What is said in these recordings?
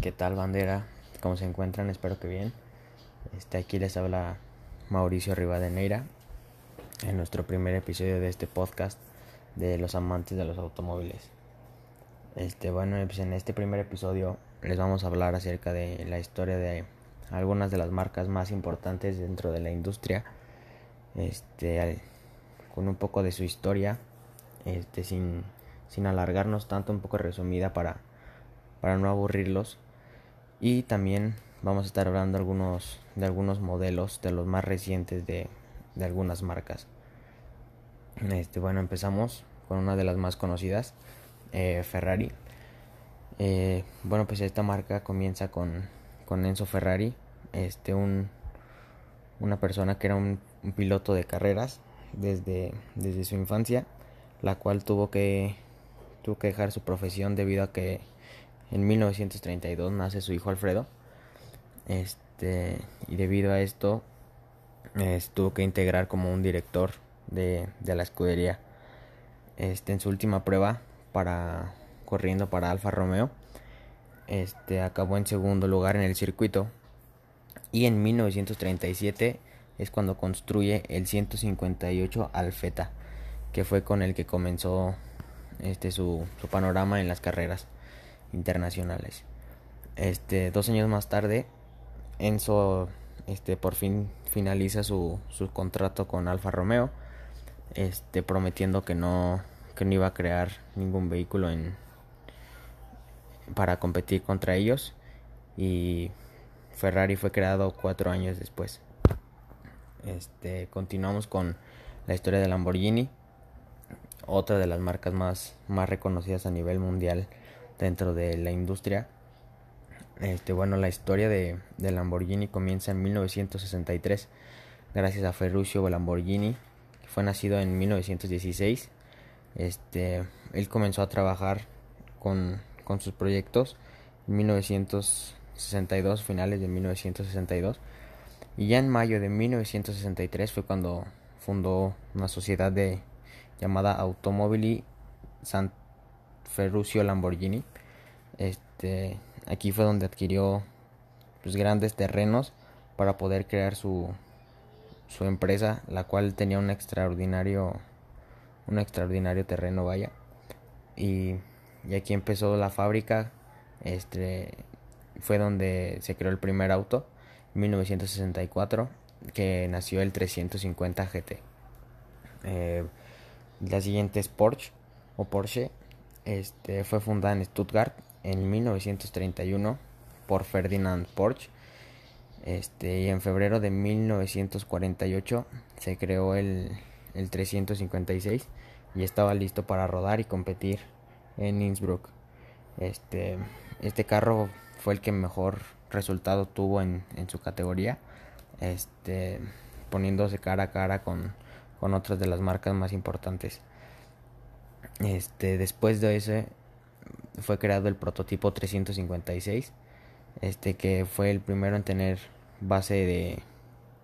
¿Qué tal bandera? ¿Cómo se encuentran? Espero que bien. Este, aquí les habla Mauricio Rivadeneira en nuestro primer episodio de este podcast de los amantes de los automóviles. Este, bueno, pues en este primer episodio les vamos a hablar acerca de la historia de algunas de las marcas más importantes dentro de la industria. Este, con un poco de su historia, este, sin, sin alargarnos tanto, un poco resumida para, para no aburrirlos y también vamos a estar hablando algunos, de algunos modelos de los más recientes de, de algunas marcas. Este, bueno, empezamos con una de las más conocidas, eh, Ferrari. Eh, bueno, pues esta marca comienza con, con Enzo Ferrari, este, un, una persona que era un, un, piloto de carreras desde, desde su infancia, la cual tuvo que, tuvo que dejar su profesión debido a que en 1932 nace su hijo Alfredo. Este, y debido a esto, tuvo que integrar como un director de, de, la escudería. Este, en su última prueba, para corriendo para Alfa Romeo, este, acabó en segundo lugar en el circuito. Y en 1937 es cuando construye el 158 Alfeta, que fue con el que comenzó este, su, su panorama en las carreras internacionales. Este, dos años más tarde, Enzo este, por fin finaliza su, su contrato con Alfa Romeo, este, prometiendo que no, que no iba a crear ningún vehículo en, para competir contra ellos y Ferrari fue creado cuatro años después. Este, continuamos con la historia de Lamborghini, otra de las marcas más, más reconocidas a nivel mundial dentro de la industria. Este, bueno, la historia de, de, Lamborghini comienza en 1963 gracias a Ferruccio Lamborghini, que fue nacido en 1916. Este, él comenzó a trabajar con, con sus proyectos en 1962, finales de 1962. Y ya en mayo de 1963 fue cuando fundó una sociedad de, llamada Automobili Sant Ferruccio Lamborghini. Este, aquí fue donde adquirió pues, grandes terrenos para poder crear su, su empresa, la cual tenía un extraordinario un extraordinario terreno, vaya. Y, y aquí empezó la fábrica. Este fue donde se creó el primer auto, en 1964, que nació el 350 GT. La siguiente es Porsche o Porsche este, fue fundada en Stuttgart en 1931 por Ferdinand Porsche. Este, y en febrero de 1948 se creó el, el 356 y estaba listo para rodar y competir en Innsbruck. Este, este carro fue el que mejor resultado tuvo en, su categoría, este, poniéndose cara a cara con otras de las marcas más importantes. Este, después de ese fue creado el prototipo 356, este que fue el primero en tener base de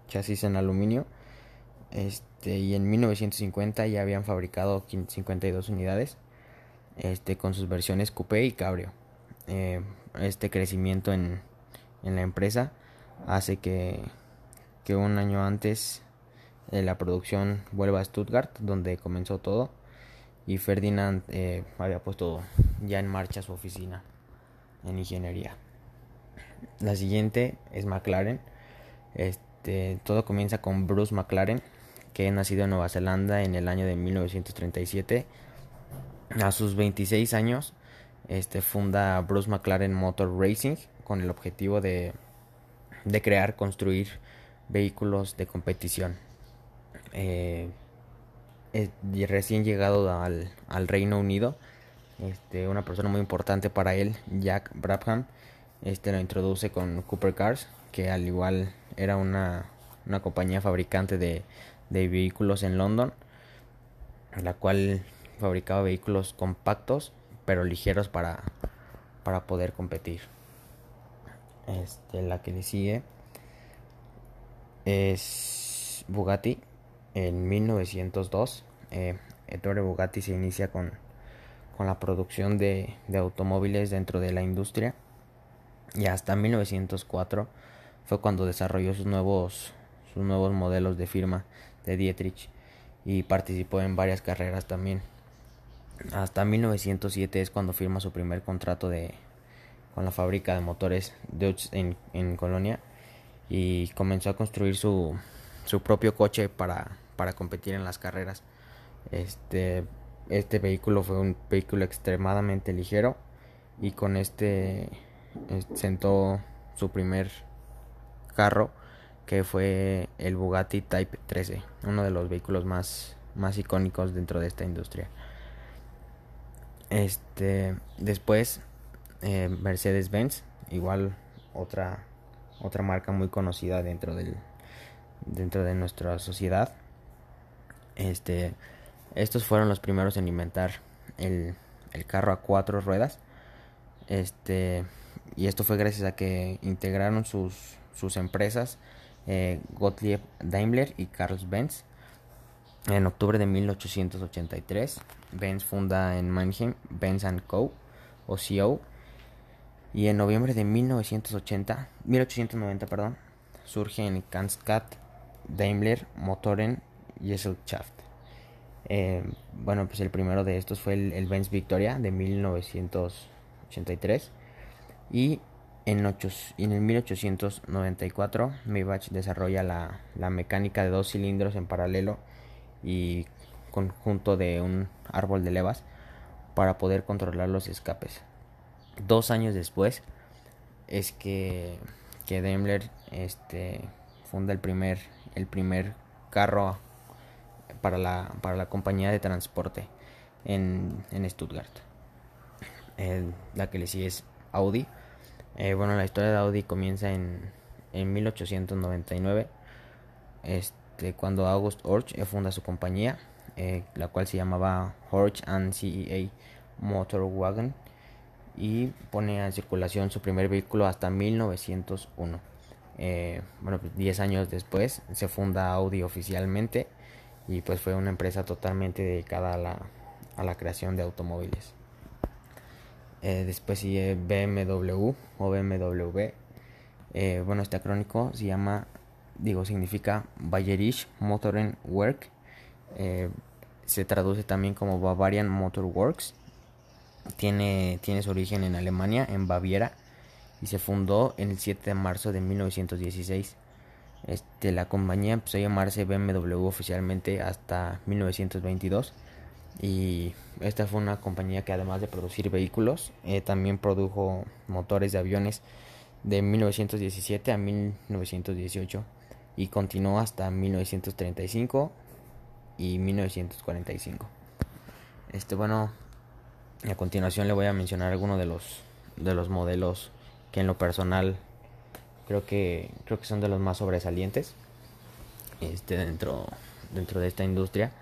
chasis en aluminio. Este, y en 1950 ya habían fabricado 52 unidades este, con sus versiones coupé y cabrio. Eh, este crecimiento en, en, la empresa hace que, que un año antes eh, la producción vuelva a Stuttgart, donde comenzó todo y Ferdinand eh, había puesto ya en marcha su oficina en ingeniería. La siguiente es McLaren. Este, todo comienza con Bruce McLaren, que nacido en Nueva Zelanda en el año de 1937. A sus 26 años, este, funda Bruce McLaren Motor Racing con el objetivo de, de crear, construir vehículos de competición. Eh, recién llegado al, al, Reino Unido, este, una persona muy importante para él, Jack Brabham, este lo introduce con Cooper Cars, que al igual era una, una compañía fabricante de, de vehículos en London, la cual fabricaba vehículos compactos pero ligeros para, para poder competir. Este, la que le sigue es Bugatti en 1902, eh, Ettore Bugatti se inicia con, con la producción de, de, automóviles dentro de la industria. y hasta 1904 fue cuando desarrolló sus nuevos, sus nuevos modelos de firma de Dietrich y participó en varias carreras también. Hasta 1907 es cuando firma su primer contrato de, con la fábrica de motores Dodge en, en Colonia y comenzó a construir su, su propio coche para, para competir en las carreras. Este, este vehículo fue un vehículo extremadamente ligero y con este sentó su primer carro que fue el Bugatti Type 13, uno de los vehículos más, más icónicos dentro de esta industria. Este, después eh, Mercedes-Benz, igual otra otra marca muy conocida dentro del dentro de nuestra sociedad. Este, estos fueron los primeros en inventar el, carro a cuatro ruedas. Este, y esto fue gracias a que integraron sus, empresas eh, Gottlieb Daimler y Carl Benz. En octubre de 1883, Benz funda en Mannheim Benz Co. o CO. Y en noviembre de 1980, 1890, perdón, surge en Kanskat Daimler Motoren Gesellschaft. Eh, bueno, pues el primero de estos fue el, Benz Victoria de 1983 y en, ocho, en el 1894 Maybach desarrolla la, la, mecánica de dos cilindros en paralelo y conjunto de un árbol de levas para poder controlar los escapes. Dos años después es que, que Daimler este, funda el primer, el primer carro para la, para la compañía de transporte en, en Stuttgart. la que le sigue es Audi. Eh, bueno, la historia de Audi comienza en, en 1899, este, cuando August Horch eh, funda su compañía, eh, la cual se llamaba Horch and CEA Motorwagen, y pone en circulación su primer vehículo hasta 1901. bueno, 10 pues, años después se funda Audi oficialmente y pues fue una empresa totalmente dedicada a la, a la creación de automóviles. Eh, después sigue BMW o BMW. Eh, bueno, este acrónico se llama, digo, significa Bayerisch Motoren Work. Eh, se traduce también como Bavarian Motor Works. Tiene, tiene su origen en Alemania, en Baviera, y se fundó el 7 de marzo de 1916. Este, la compañía empezó a llamarse BMW oficialmente hasta 1922 y esta fue una compañía que además de producir vehículos, eh, también produjo motores de aviones de 1917 a 1918 y continuó hasta 1935 y 1945. Este bueno, a continuación le voy a mencionar algunos de los de los modelos que en lo personal creo que creo que son de los más sobresalientes este dentro dentro de esta industria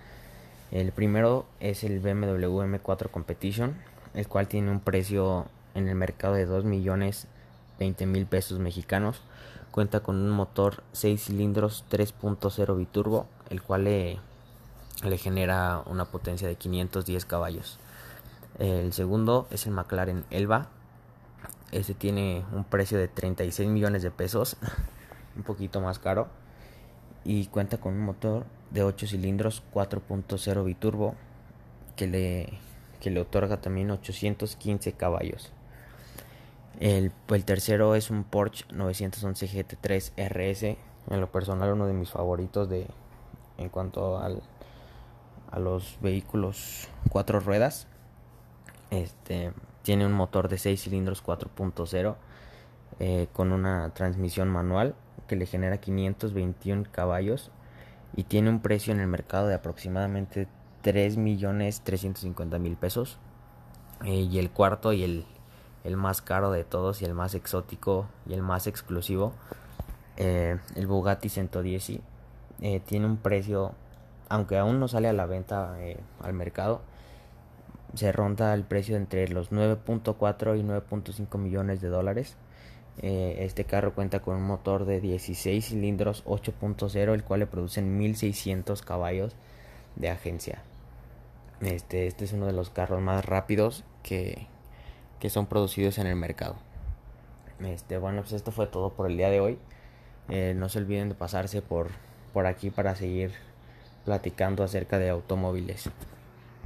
el primero es el BMW M4 Competition, el cual tiene un precio en el mercado de 2 millones 20 mil pesos mexicanos. Cuenta con un motor 6 cilindros 3.0 biturbo, el cual le, le genera una potencia de 510 caballos. El segundo es el McLaren Elba. Este tiene un precio de 36 millones de pesos, un poquito más caro. Y cuenta con un motor de 8 cilindros 4.0 biturbo que le, que le otorga también 815 caballos. El, el, tercero es un Porsche 911 GT3 RS, en lo personal uno de mis favoritos de en cuanto al, a los vehículos cuatro ruedas. Este tiene un motor de 6 cilindros 4.0 eh, con una transmisión manual que le genera 521 caballos y tiene un precio en el mercado de aproximadamente 3 millones 350 mil pesos. Eh, y el cuarto y el, el, más caro de todos y el más exótico y el más exclusivo, eh, el Bugatti 110 eh, tiene un precio, aunque aún no sale a la venta al mercado, se ronda el precio entre los 9.4 y 9.5 millones de dólares. Eh, este carro cuenta con un motor de 16 cilindros 8.0, el cual le producen 1600 caballos de agencia. Este, este es uno de los carros más rápidos que, que son producidos en el mercado. Este, bueno, pues esto fue todo por el día de hoy. Eh, no se olviden de pasarse por, por aquí para seguir platicando acerca de automóviles.